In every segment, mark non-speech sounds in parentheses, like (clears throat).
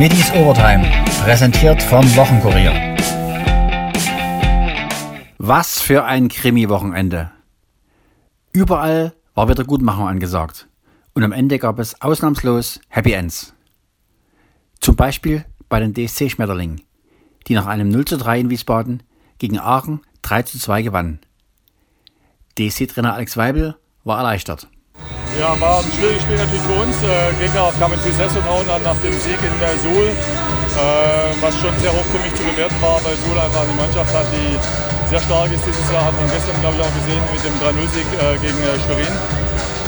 Middies Overtime, präsentiert vom Wochenkurier. Was für ein Krimi-Wochenende. Überall war wieder Gutmachung angesagt. Und am Ende gab es ausnahmslos Happy Ends. Zum Beispiel bei den DSC Schmetterlingen, die nach einem 0 zu 3 in Wiesbaden gegen Aachen 3 zu 2 gewannen. DSC-Trainer Alex Weibel war erleichtert. Ja, war ein schwieriges Spiel natürlich für uns. Äh, Gegner kam mit viel Selbstvertrauen an nach dem Sieg in äh, Suhl, äh, was schon sehr hoch für mich zu bewerten war, weil Suhl einfach eine Mannschaft hat, die sehr stark ist dieses Jahr. Hat man gestern, glaube ich, auch gesehen mit dem 3-0-Sieg äh, gegen äh, Schwerin.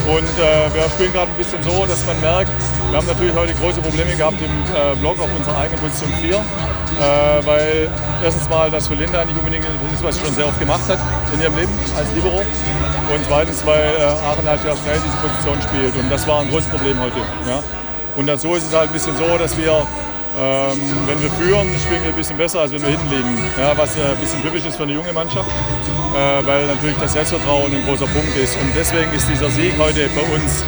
Und äh, wir spielen gerade ein bisschen so, dass man merkt, wir haben natürlich heute große Probleme gehabt im äh, Block auf unserer eigenen Position 4. Äh, weil erstens mal das für Linda nicht unbedingt ist, was sie schon sehr oft gemacht hat in ihrem Leben als Libero. Und zweitens, weil äh, Aachen halt ja schnell diese Position spielt. Und das war ein großes Problem heute. Ja. Und so ist es halt ein bisschen so, dass wir ähm, wenn wir führen, spielen wir ein bisschen besser, als wenn wir hinten liegen. Ja, was ein bisschen typisch ist für eine junge Mannschaft, äh, weil natürlich das Selbstvertrauen ein großer Punkt ist. Und deswegen ist dieser Sieg heute für uns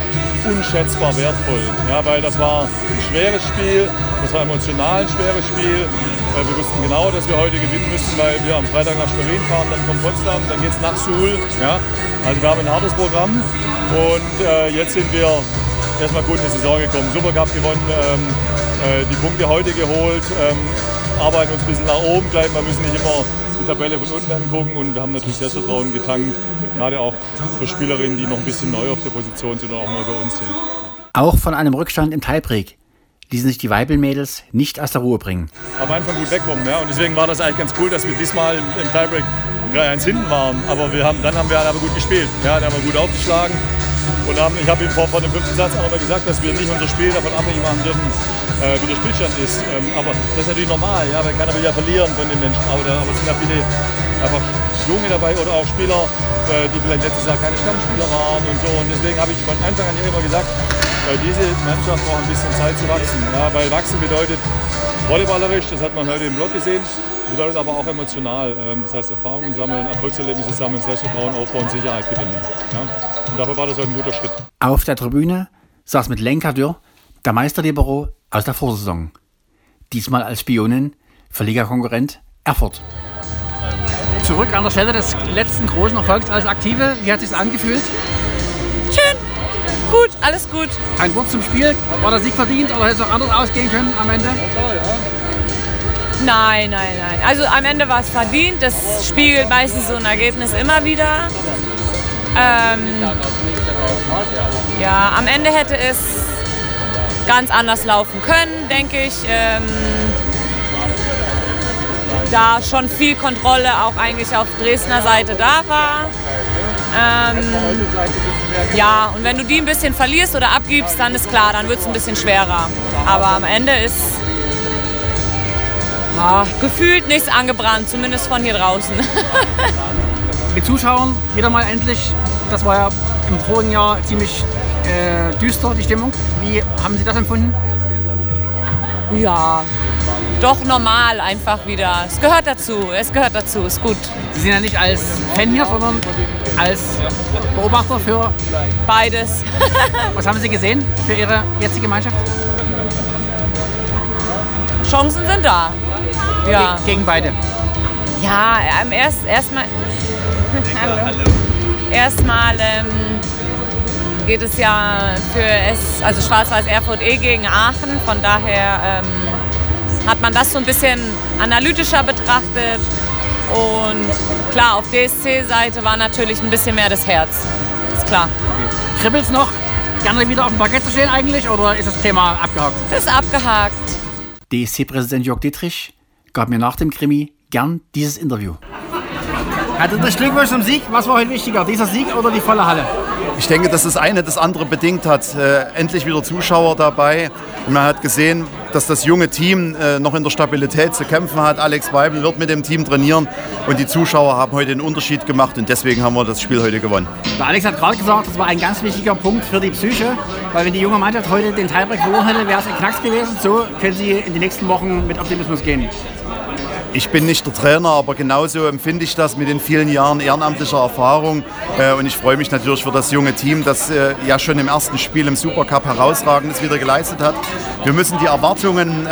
unschätzbar wertvoll. Ja, weil das war ein schweres Spiel, das war emotional ein schweres Spiel. Äh, wir wussten genau, dass wir heute gewinnen müssen, weil wir am Freitag nach Schwerin fahren, dann kommt Potsdam, dann geht es nach Suhl. Ja. Also wir haben ein hartes Programm und äh, jetzt sind wir erstmal gut in die Saison gekommen. Supercup gewonnen. Ähm, äh, die Punkte heute geholt, ähm, arbeiten uns ein bisschen nach oben bleiben. Wir müssen nicht immer die Tabelle von unten angucken und wir haben natürlich Selbstvertrauen getankt, gerade auch für Spielerinnen, die noch ein bisschen neu auf der Position sind oder auch neu bei uns sind. Auch von einem Rückstand im Tiebreak ließen sich die Weibelmädels nicht aus der Ruhe bringen. Am Anfang gut wegkommen, ja. Und deswegen war das eigentlich ganz cool, dass wir diesmal im Tiebreak 3-1 hinten waren. Aber wir haben, dann haben wir aber gut gespielt. Ja, dann haben wir gut aufgeschlagen. Und haben, ich habe ihm vor, vor dem fünften Satz auch noch gesagt, dass wir nicht unser Spiel davon abhängig machen dürfen, äh, wie der Spielstand ist. Ähm, aber das ist natürlich normal, ja, weil keiner will ja verlieren von den Menschen. Aber, aber es sind ja viele einfach Junge dabei oder auch Spieler, äh, die vielleicht letztes Jahr keine Stammspieler waren und so. Und deswegen habe ich von Anfang an immer gesagt, äh, diese Mannschaft braucht ein bisschen Zeit zu wachsen. Ja, weil wachsen bedeutet volleyballerisch, das hat man heute im Blog gesehen, bedeutet aber auch emotional. Ähm, das heißt Erfahrungen sammeln, Erfolgserlebnisse sammeln, Selbstvertrauen aufbauen, Sicherheit gewinnen. Ja? Und dafür war das heute ein guter Schritt. Auf der Tribüne saß mit Lenka Dürr der Meisterlibero aus der Vorsaison. Diesmal als Spionin für Ligakonkurrent Erfurt. Zurück an der Stelle des letzten großen Erfolgs als Aktive. Wie hat es sich angefühlt? Gut, alles gut. Ein Wort zum Spiel. War der Sieg verdient oder hätte es auch anders ausgehen können am Ende? Nein, nein, nein. Also am Ende war es verdient. Das spiegelt meistens so ein Ergebnis immer wieder. Ähm, ja, am Ende hätte es ganz anders laufen können, denke ich. Ähm, da schon viel Kontrolle auch eigentlich auf Dresdner Seite da war. Ähm, ja, und wenn du die ein bisschen verlierst oder abgibst, dann ist klar, dann wird es ein bisschen schwerer. Aber am Ende ist ja, gefühlt nichts angebrannt, zumindest von hier draußen. (laughs) Mit Zuschauern wieder mal endlich, das war ja im vorigen Jahr ziemlich äh, düster, die Stimmung. Wie haben Sie das empfunden? Ja, doch normal einfach wieder. Es gehört dazu, es gehört dazu, ist gut. Sie sind ja nicht als Fan hier, sondern als Beobachter für beides. (laughs) Was haben Sie gesehen für Ihre jetzige Mannschaft? Chancen sind da. Ja. Ge gegen beide. Ja, erst erstmal. (laughs) erstmal ähm, geht es ja für S, also Schwarz-Weiß Erfurt eh gegen Aachen. Von daher ähm, hat man das so ein bisschen analytischer betrachtet. Und klar, auf DSC-Seite war natürlich ein bisschen mehr das Herz. Ist klar. Okay. Kribbelt's noch? Gerne wieder auf dem Parkett zu stehen eigentlich oder ist das Thema abgehakt? Das ist abgehakt. DSC-Präsident Jörg Dietrich gab mir nach dem Krimi gern dieses Interview. Hatte das Glückwunsch zum Sieg. Was war heute wichtiger, dieser Sieg oder die volle Halle? Ich denke, dass das eine das andere bedingt hat. Äh, endlich wieder Zuschauer dabei. Und man hat gesehen, dass das junge Team äh, noch in der Stabilität zu kämpfen hat. Alex Weibel wird mit dem Team trainieren und die Zuschauer haben heute den Unterschied gemacht und deswegen haben wir das Spiel heute gewonnen. Der Alex hat gerade gesagt, das war ein ganz wichtiger Punkt für die Psyche, weil wenn die junge Mannschaft heute den Teilbreak verloren hätte, wäre es ein Knacks gewesen. So können sie in die nächsten Wochen mit Optimismus gehen. Ich bin nicht der Trainer, aber genauso empfinde ich das mit den vielen Jahren ehrenamtlicher Erfahrung. Äh, und ich freue mich natürlich für das junge Team, das äh, ja schon im ersten Spiel im Supercup herausragendes wieder geleistet hat. Wir müssen die Erwartungen äh,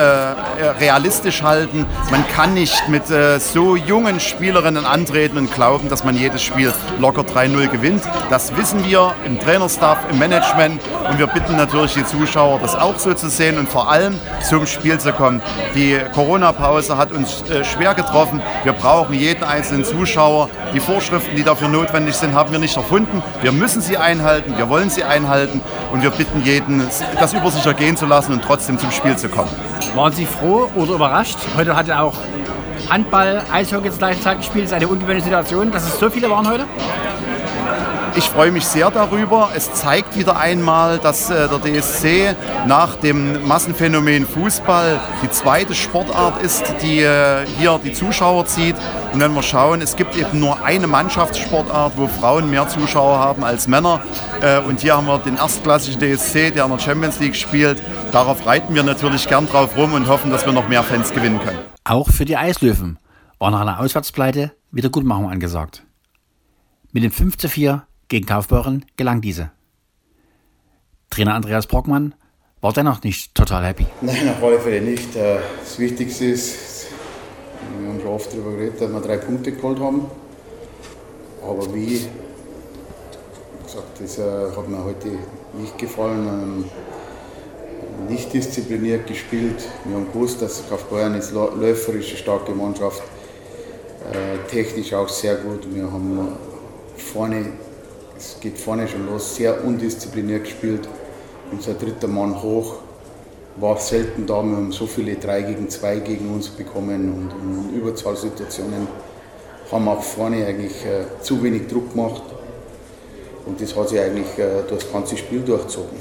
realistisch halten. Man kann nicht mit so jungen Spielerinnen antreten und glauben, dass man jedes Spiel locker 3-0 gewinnt. Das wissen wir im Trainerstaff, im Management. Und wir bitten natürlich die Zuschauer, das auch so zu sehen und vor allem zum Spiel zu kommen. Die Corona-Pause hat uns schwer getroffen. Wir brauchen jeden einzelnen Zuschauer. Die Vorschriften, die dafür notwendig sind, haben wir nicht erfunden. Wir müssen sie einhalten, wir wollen sie einhalten und wir bitten jeden, das über sich ergehen zu lassen und trotzdem zum Spiel zu kommen. Waren Sie froh oder überrascht? Heute hat er auch Handball, Eishockey Zeit gespielt. Das ist eine ungewöhnliche Situation, dass es so viele waren heute? Ich freue mich sehr darüber. Es zeigt wieder einmal, dass äh, der DSC nach dem Massenphänomen Fußball die zweite Sportart ist, die äh, hier die Zuschauer zieht. Und wenn wir schauen, es gibt eben nur eine Mannschaftssportart, wo Frauen mehr Zuschauer haben als Männer. Äh, und hier haben wir den erstklassigen DSC, der in der Champions League spielt. Darauf reiten wir natürlich gern drauf rum und hoffen, dass wir noch mehr Fans gewinnen können. Auch für die Eislöwen war nach einer Auswärtspleite Wiedergutmachung angesagt. Mit dem 5 zu 4 gegen Kaufbeuren gelang diese. Trainer Andreas Brockmann war dennoch nicht total happy. Nein, auf alle Fälle nicht. Äh, das Wichtigste ist, wir haben schon oft darüber geredet, dass wir drei Punkte geholt haben. Aber wie, gesagt, das äh, hat mir heute nicht gefallen. Ähm, nicht diszipliniert gespielt. Wir haben gewusst, dass Kaufbeuren ist läuferisch eine starke Mannschaft, äh, technisch auch sehr gut. Wir haben vorne es geht vorne schon los, sehr undiszipliniert gespielt. Unser dritter Mann hoch war selten da. Wir haben so viele 3 gegen 2 gegen uns bekommen und in Überzahlsituationen haben wir auch vorne eigentlich äh, zu wenig Druck gemacht. Und das hat sich eigentlich äh, das ganze Spiel durchgezogen.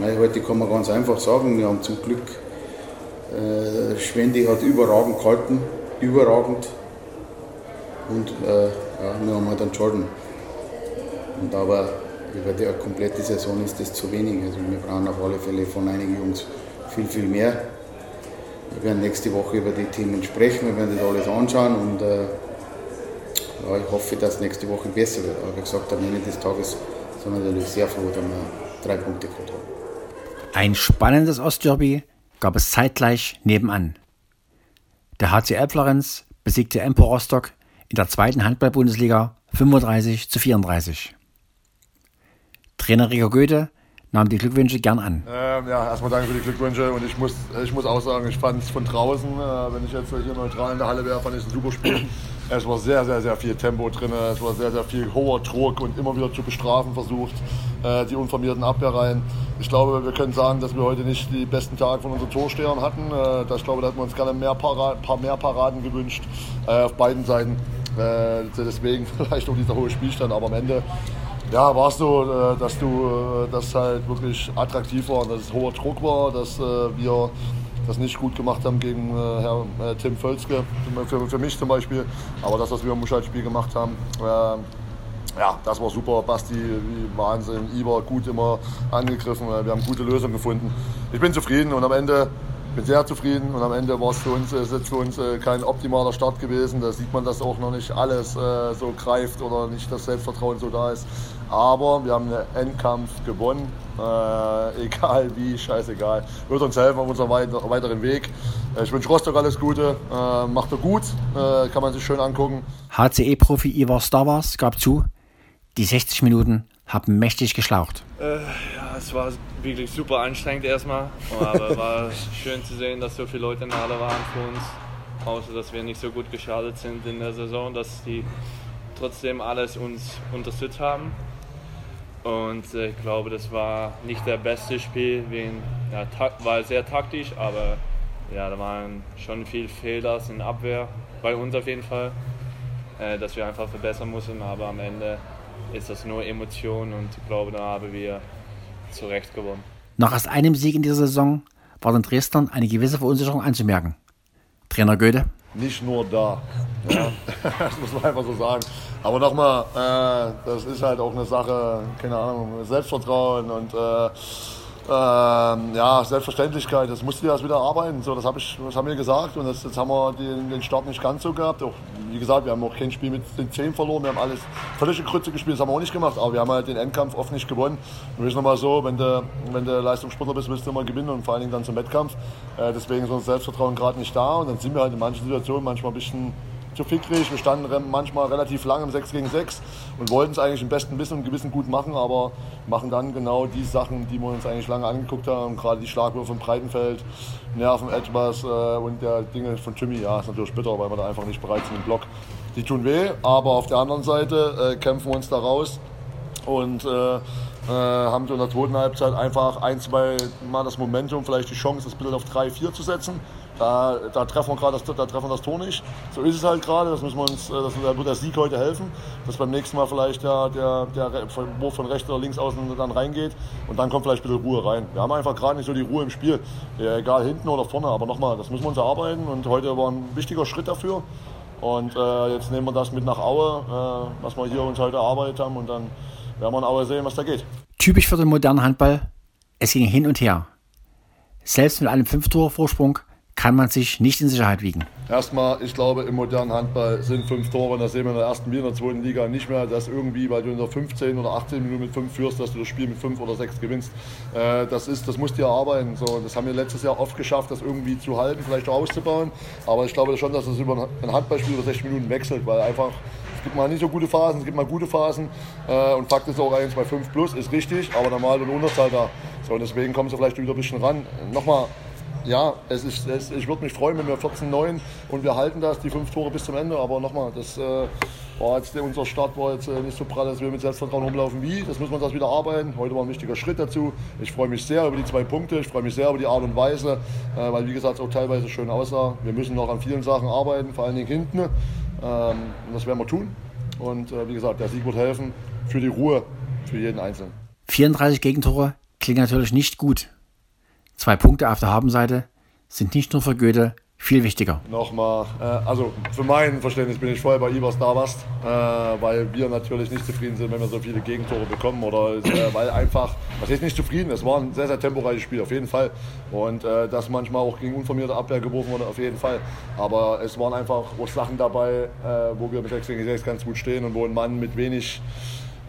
Und, äh, heute kann man ganz einfach sagen, wir haben zum Glück, äh, Schwendi hat überragend gehalten, überragend. Und äh, ja, wir haben halt dann Jordan. Und aber über die komplette Saison ist das zu wenig. Also wir brauchen auf alle Fälle von einigen Jungs viel, viel mehr. Wir werden nächste Woche über die Themen sprechen, wir werden das alles anschauen und äh, ja, ich hoffe, dass nächste Woche besser wird. Aber wie gesagt, am Ende des Tages sind wir natürlich sehr froh, dass wir drei Punkte geholt haben. Ein spannendes Ostderby gab es zeitgleich nebenan. Der HCL Florenz besiegte Empor Rostock in der zweiten Handball-Bundesliga 35 zu 34. Trainer Rico Goethe nahm die Glückwünsche gern an. Ähm, ja, erstmal danke für die Glückwünsche und ich muss, ich muss auch sagen, ich fand es von draußen, äh, wenn ich jetzt hier neutral in der Halle wäre, fand ich es ein super Spiel. (clears throat) Es war sehr, sehr, sehr viel Tempo drin, es war sehr, sehr viel hoher Druck und immer wieder zu bestrafen versucht, äh, die unformierten Abwehrreihen. Ich glaube, wir können sagen, dass wir heute nicht die besten Tage von unseren Torstehern hatten. Äh, ich glaube, da hätten wir uns gerne Paraden, paar mehr Paraden gewünscht äh, auf beiden Seiten. Äh, deswegen (laughs) vielleicht auch dieser hohe Spielstand, aber am Ende ja, war es so, äh, dass du äh, das halt wirklich attraktiv war dass es hoher Druck war, dass wir das nicht gut gemacht haben gegen Herr Tim Völzke, für, für mich zum Beispiel, aber das, was wir im Muschalt-Spiel gemacht haben, ja, das war super. Basti, Wahnsinn. Iber gut immer angegriffen. Wir haben gute Lösungen gefunden. Ich bin zufrieden und am Ende bin sehr zufrieden und am Ende war es für uns, ist jetzt für uns äh, kein optimaler Start gewesen. Da sieht man, dass auch noch nicht alles äh, so greift oder nicht das Selbstvertrauen so da ist. Aber wir haben einen Endkampf gewonnen, äh, egal wie, scheißegal. Wird uns helfen auf unserem weiteren Weg. Äh, ich wünsche Rostock alles Gute, äh, macht er gut, äh, kann man sich schön angucken. HCE-Profi Ivar Stavas gab zu, die 60 Minuten haben mächtig geschlaucht. Äh, ja, es war wirklich super anstrengend erstmal, aber war (laughs) schön zu sehen, dass so viele Leute in der Halle waren für uns. Außer dass wir nicht so gut geschadet sind in der Saison, dass die trotzdem alles uns unterstützt haben. Und äh, ich glaube, das war nicht der beste Spiel. Wegen, ja, war sehr taktisch, aber ja, da waren schon viele Fehler in der Abwehr, bei uns auf jeden Fall, äh, dass wir einfach verbessern mussten. Aber am Ende ist das nur Emotion und ich glaube, da haben wir zu Recht gewonnen. Nach erst einem Sieg in dieser Saison war den Dresdnern eine gewisse Verunsicherung anzumerken. Trainer Goethe? Nicht nur da. Ja, (laughs) das muss man einfach so sagen. Aber nochmal, äh, das ist halt auch eine Sache, keine Ahnung, Selbstvertrauen und äh, Ähm, ja, Selbstverständlichkeit, das musst du erst wieder arbeiten. So, das, hab ich, das haben wir gesagt und das, jetzt haben wir den, den Start nicht ganz so gehabt. Auch, wie gesagt, wir haben auch kein Spiel mit den 10 verloren, wir haben alles völlige Krütze gespielt, das haben wir auch nicht gemacht, aber wir haben halt den Endkampf oft nicht gewonnen. Und ist nochmal so, wenn du, wenn Leistungssportler bist, willst du immer gewinnen und vor allen Dingen dann zum Wettkampf. Äh, deswegen ist unser Selbstvertrauen gerade nicht da und dann sind wir halt in manchen Situationen manchmal ein bisschen zu fickrig. Wir standen manchmal relativ lang im 6 gegen 6 und wollten es eigentlich im besten Wissen und Gewissen gut machen, aber machen dann genau die Sachen, die wir uns eigentlich lange angeguckt haben. Gerade die Schlagwürfe im Breitenfeld, Nerven etwas äh, und der Dinge von Jimmy, ja, ist natürlich bitter, weil wir da einfach nicht bereit sind im Block. Die tun weh, aber auf der anderen Seite äh, kämpfen wir uns da raus und äh, äh, haben in der zweiten Halbzeit einfach ein, zwei Mal das Momentum, vielleicht die Chance, das Bild auf 3-4 zu setzen. Da, da, treffen wir gerade das, da treffen wir das Tor nicht. So ist es halt gerade. Das müssen wir uns, äh, das, da wird der Sieg heute helfen, dass beim nächsten Mal vielleicht der, der, der Wurf von rechts oder links außen dann reingeht und dann kommt vielleicht ein bisschen Ruhe rein. Wir haben einfach gerade nicht so die Ruhe im Spiel. Ja, egal hinten oder vorne, aber nochmal, das müssen wir uns erarbeiten und heute war ein wichtiger Schritt dafür. Und äh, jetzt nehmen wir das mit nach Aue, äh, was wir hier uns heute erarbeitet haben und dann werden wir in Aue sehen, was da geht. Typisch für den modernen Handball, es ging hin und her. Selbst mit einem Fünf-Tore-Vorsprung kann man sich nicht in Sicherheit wiegen. Erstmal, ich glaube, im modernen Handball sind fünf Tore, das sehen wir in der ersten wie in der zweiten Liga nicht mehr, dass irgendwie, weil du in der 15 oder 18 Minuten mit fünf führst, dass du das Spiel mit fünf oder sechs gewinnst. Äh, das, ist, das musst du erarbeiten. So, das haben wir letztes Jahr oft geschafft, das irgendwie zu halten, vielleicht auch auszubauen. Aber ich glaube schon, dass es über ein Handballspiel über 60 Minuten wechselt, weil einfach es gibt mal nicht so gute Phasen, es gibt mal gute Phasen. Äh, und Fakt ist auch 1 bei 5 plus, ist richtig, aber normal und Unterzahl da. So, und deswegen kommen sie vielleicht wieder ein bisschen ran. Nochmal, ja, es ist, es, ich würde mich freuen, wenn wir 14-9 und wir halten das, die fünf Tore bis zum Ende. Aber nochmal, das äh, war jetzt, unser Start war jetzt äh, nicht so prall, dass wir mit Selbstvertrauen rumlaufen wie. Das muss man das wieder arbeiten. Heute war ein wichtiger Schritt dazu. Ich freue mich sehr über die zwei Punkte. Ich freue mich sehr über die Art und Weise, äh, weil wie gesagt es auch teilweise schön aussah. Wir müssen noch an vielen Sachen arbeiten, vor allen Dingen hinten. Ähm, und das werden wir tun. Und äh, wie gesagt, der Sieg wird helfen für die Ruhe, für jeden Einzelnen. 34 Gegentore klingt natürlich nicht gut. Zwei Punkte auf der Habenseite sind nicht nur für Goethe viel wichtiger. Nochmal, äh, also für mein Verständnis bin ich voll bei Ivers da äh, weil wir natürlich nicht zufrieden sind, wenn wir so viele Gegentore bekommen oder äh, weil einfach, was ist nicht zufrieden, es war ein sehr, sehr temporeiches Spiel, auf jeden Fall. Und äh, das manchmal auch gegen unformierte Abwehr geworfen wurde, auf jeden Fall. Aber es waren einfach auch Sachen dabei, äh, wo wir mit 6 gegen 6 ganz gut stehen und wo ein Mann mit wenig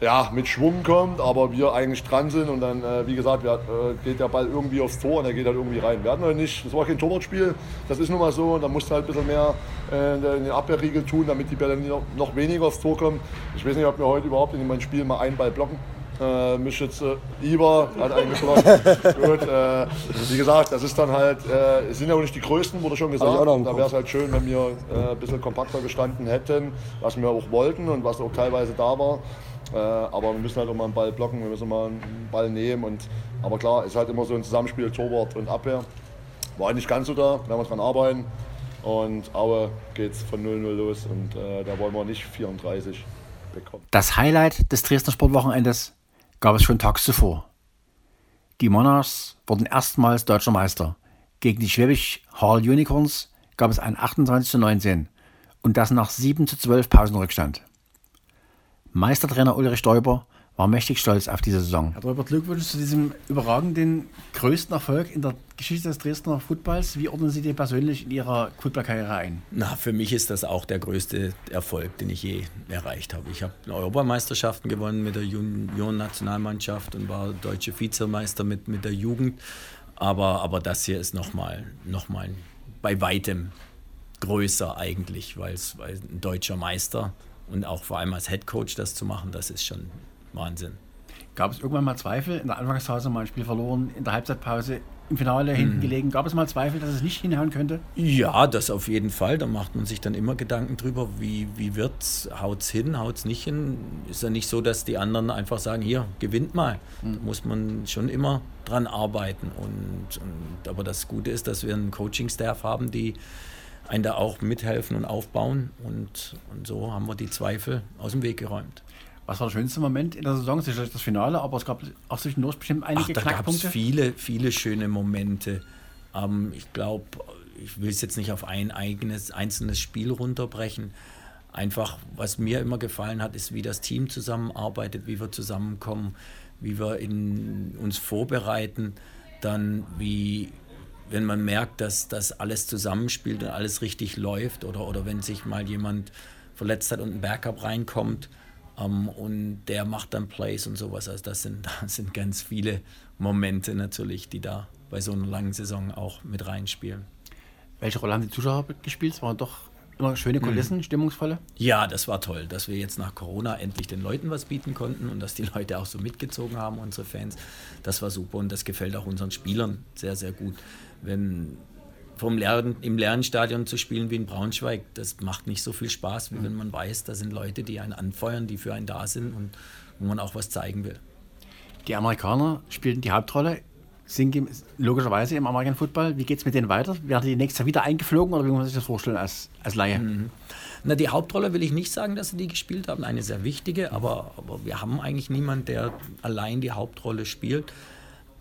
ja, mit Schwung kommt, aber wir eigentlich dran sind und dann, äh, wie gesagt, wir, äh, geht der Ball irgendwie aufs Tor und er geht halt irgendwie rein. Wir hatten halt nicht, das war kein Torwartspiel, das ist nun mal so und da musst du halt ein bisschen mehr äh, in den Abwehrriegel tun, damit die Bälle noch, noch weniger aufs Tor kommen. Ich weiß nicht, ob wir heute überhaupt in meinem Spiel mal einen Ball blocken. Äh, mich jetzt äh, Iber hat eingeblockt. (laughs) Gut, äh, wie gesagt, das ist dann halt, äh, es sind ja auch nicht die größten, wurde schon gesagt. Da wäre es halt schön, wenn wir äh, ein bisschen kompakter gestanden hätten, was wir auch wollten und was auch teilweise da war. Äh, aber wir müssen halt auch mal einen Ball blocken, wir müssen mal einen Ball nehmen. Und, aber klar, es ist halt immer so ein Zusammenspiel Torwart und Abwehr. War nicht ganz so da, werden wir dran arbeiten. Und Aue geht es von 0-0 los und äh, da wollen wir nicht 34 bekommen. Das Highlight des Dresdner Sportwochenendes gab es schon tags zuvor. Die Monarchs wurden erstmals deutscher Meister. Gegen die Schwäbisch Hall Unicorns gab es ein 28 zu 19 und das nach 7 zu 12 Pausenrückstand. Meistertrainer Ulrich Däuber war mächtig stolz auf diese Saison. Herr Däuber, Glückwunsch zu diesem überragenden, größten Erfolg in der Geschichte des Dresdner Footballs. Wie ordnen Sie den persönlich in Ihrer Footballkarriere ein? Na, für mich ist das auch der größte Erfolg, den ich je erreicht habe. Ich habe Europameisterschaften gewonnen mit der Junioren-Nationalmannschaft und war deutsche Vizemeister mit, mit der Jugend. Aber, aber das hier ist nochmal noch mal bei weitem größer eigentlich, weil es ein deutscher Meister und auch vor allem als Head Coach das zu machen, das ist schon Wahnsinn. Gab es irgendwann mal Zweifel? In der Anfangsphase mal ein Spiel verloren, in der Halbzeitpause im Finale mhm. hinten gelegen. Gab es mal Zweifel, dass es nicht hinhauen könnte? Ja, das auf jeden Fall. Da macht man sich dann immer Gedanken drüber, wie, wie wird's, haut's hin, haut's nicht hin. Ist ja nicht so, dass die anderen einfach sagen, hier, gewinnt mal. Mhm. Da muss man schon immer dran arbeiten. Und, und aber das Gute ist, dass wir einen Coaching-Staff haben, die einen da auch mithelfen und aufbauen. Und, und so haben wir die Zweifel aus dem Weg geräumt. Was war der schönste Moment in der Saison? Sicherlich das Finale, aber es gab auch zwischendurch bestimmt einige Ach, da Knackpunkte. Da gab es viele, viele schöne Momente. Ähm, ich glaube, ich will es jetzt nicht auf ein eigenes, einzelnes Spiel runterbrechen, einfach, was mir immer gefallen hat, ist, wie das Team zusammenarbeitet, wie wir zusammenkommen, wie wir in, uns vorbereiten, dann wie, wenn man merkt, dass das alles zusammenspielt und alles richtig läuft oder, oder wenn sich mal jemand verletzt hat und ein Backup reinkommt ähm, und der macht dann Plays und sowas. Also das sind, (laughs) das sind ganz viele Momente natürlich, die da bei so einer langen Saison auch mit reinspielen. Welche Rolle haben die Zuschauer gespielt? Es waren doch immer schöne Kulissen, mhm. stimmungsvolle? Ja, das war toll, dass wir jetzt nach Corona endlich den Leuten was bieten konnten und dass die (laughs) Leute auch so mitgezogen haben, unsere Fans. Das war super und das gefällt auch unseren Spielern sehr, sehr gut. Wenn vom Lernen, im Lernstadion zu spielen wie in Braunschweig, das macht nicht so viel Spaß, wie mhm. wenn man weiß, da sind Leute, die einen anfeuern, die für einen da sind und wo man auch was zeigen will. Die Amerikaner spielen die Hauptrolle sind logischerweise im American Football. Wie geht es mit denen weiter? Werden die nächstes Jahr wieder eingeflogen oder wie muss man sich das vorstellen als, als Laie? Mhm. Na, die Hauptrolle will ich nicht sagen, dass sie die gespielt haben, eine sehr wichtige, aber, aber wir haben eigentlich niemanden, der allein die Hauptrolle spielt,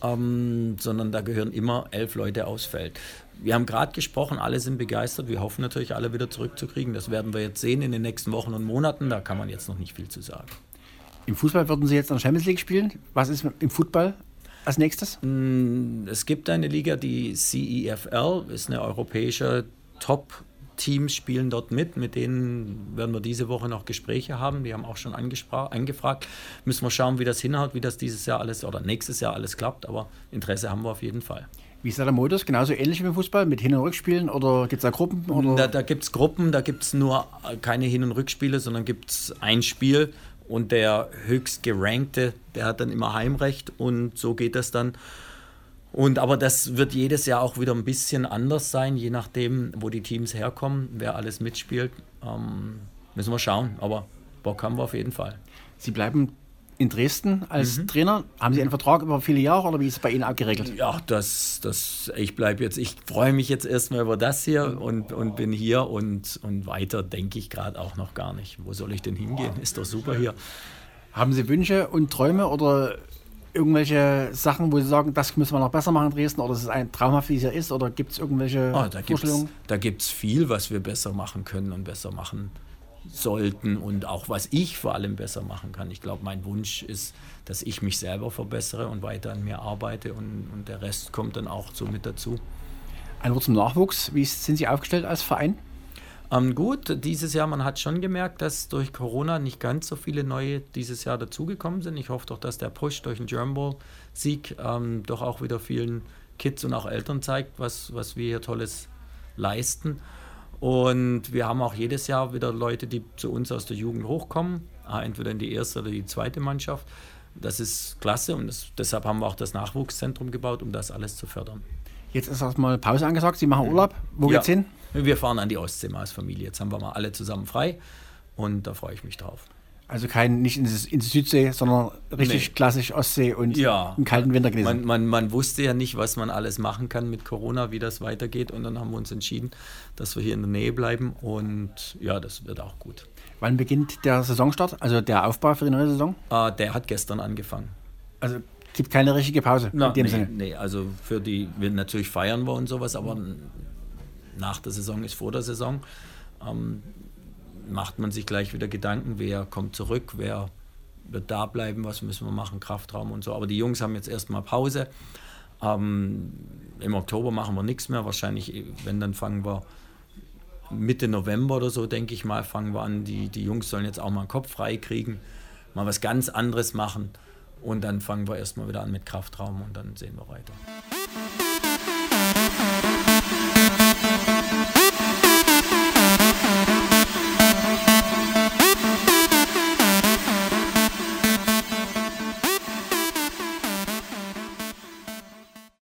ähm, sondern da gehören immer elf Leute aus Feld. Wir haben gerade gesprochen, alle sind begeistert. Wir hoffen natürlich, alle wieder zurückzukriegen. Das werden wir jetzt sehen in den nächsten Wochen und Monaten. Da kann man jetzt noch nicht viel zu sagen. Im Fußball würden Sie jetzt an Champions League spielen. Was ist im Football als nächstes? Mm, es gibt eine Liga, die CEFL, ist eine europäische Top- Teams spielen dort mit, mit denen werden wir diese Woche noch Gespräche haben. Die haben auch schon angefragt. Müssen wir schauen, wie das hinhaut, wie das dieses Jahr alles oder nächstes Jahr alles klappt, aber Interesse haben wir auf jeden Fall. Wie ist da der Modus? Genauso ähnlich wie im Fußball mit Hin- und Rückspielen oder gibt es da Gruppen? Oder? Da, da gibt es Gruppen, da gibt es nur keine Hin- und Rückspiele, sondern gibt es ein Spiel und der höchst gerankte, der hat dann immer Heimrecht und so geht das dann. Und aber das wird jedes Jahr auch wieder ein bisschen anders sein, je nachdem, wo die Teams herkommen, wer alles mitspielt. Ähm, müssen wir schauen, aber Bock haben wir auf jeden Fall. Sie bleiben in Dresden als mhm. Trainer. Haben Sie einen Vertrag über viele Jahre oder wie ist es bei Ihnen abgeregelt? Ja, das, das, ich bleibe jetzt, ich freue mich jetzt erstmal über das hier und, und bin hier und, und weiter denke ich gerade auch noch gar nicht. Wo soll ich denn hingehen? Ist doch super hier. Haben Sie Wünsche und Träume oder irgendwelche Sachen, wo Sie sagen, das müssen wir noch besser machen in Dresden oder ist es ein traumhaft, wie es ja ist oder gibt es irgendwelche oh, da Vorstellungen? Gibt's, da gibt es viel, was wir besser machen können und besser machen sollten und auch was ich vor allem besser machen kann. Ich glaube, mein Wunsch ist, dass ich mich selber verbessere und weiter an mir arbeite und, und der Rest kommt dann auch so mit dazu. Ein Wort zum Nachwuchs. Wie sind Sie aufgestellt als Verein? Ähm, gut, dieses Jahr, man hat schon gemerkt, dass durch Corona nicht ganz so viele neue dieses Jahr dazugekommen sind. Ich hoffe doch, dass der Push durch den German Bowl-Sieg ähm, doch auch wieder vielen Kids und auch Eltern zeigt, was, was wir hier Tolles leisten. Und wir haben auch jedes Jahr wieder Leute, die zu uns aus der Jugend hochkommen, ah, entweder in die erste oder die zweite Mannschaft. Das ist klasse und das, deshalb haben wir auch das Nachwuchszentrum gebaut, um das alles zu fördern. Jetzt ist erstmal Pause angesagt. Sie machen Urlaub. Wo ja. geht's hin? Wir fahren an die Ostsee mal als Familie. Jetzt haben wir mal alle zusammen frei und da freue ich mich drauf. Also kein, nicht in die Südsee, sondern richtig nee. klassisch Ostsee und ja. im kalten Winter gewesen. Man, man, man, wusste ja nicht, was man alles machen kann mit Corona, wie das weitergeht. Und dann haben wir uns entschieden, dass wir hier in der Nähe bleiben. Und ja, das wird auch gut. Wann beginnt der Saisonstart, also der Aufbau für die neue Saison? Ah, der hat gestern angefangen. Also gibt keine richtige Pause Na, in dem nee, Sinne? Nee, also für die, wir natürlich feiern wir und sowas, aber nach der Saison ist vor der Saison. Ähm, macht man sich gleich wieder Gedanken, wer kommt zurück, wer wird da bleiben, was müssen wir machen, Kraftraum und so. Aber die Jungs haben jetzt erstmal Pause. Ähm, Im Oktober machen wir nichts mehr. Wahrscheinlich, wenn, dann fangen wir Mitte November oder so, denke ich mal, fangen wir an. Die, die Jungs sollen jetzt auch mal den Kopf frei kriegen, mal was ganz anderes machen. Und dann fangen wir erstmal wieder an mit Kraftraum und dann sehen wir weiter.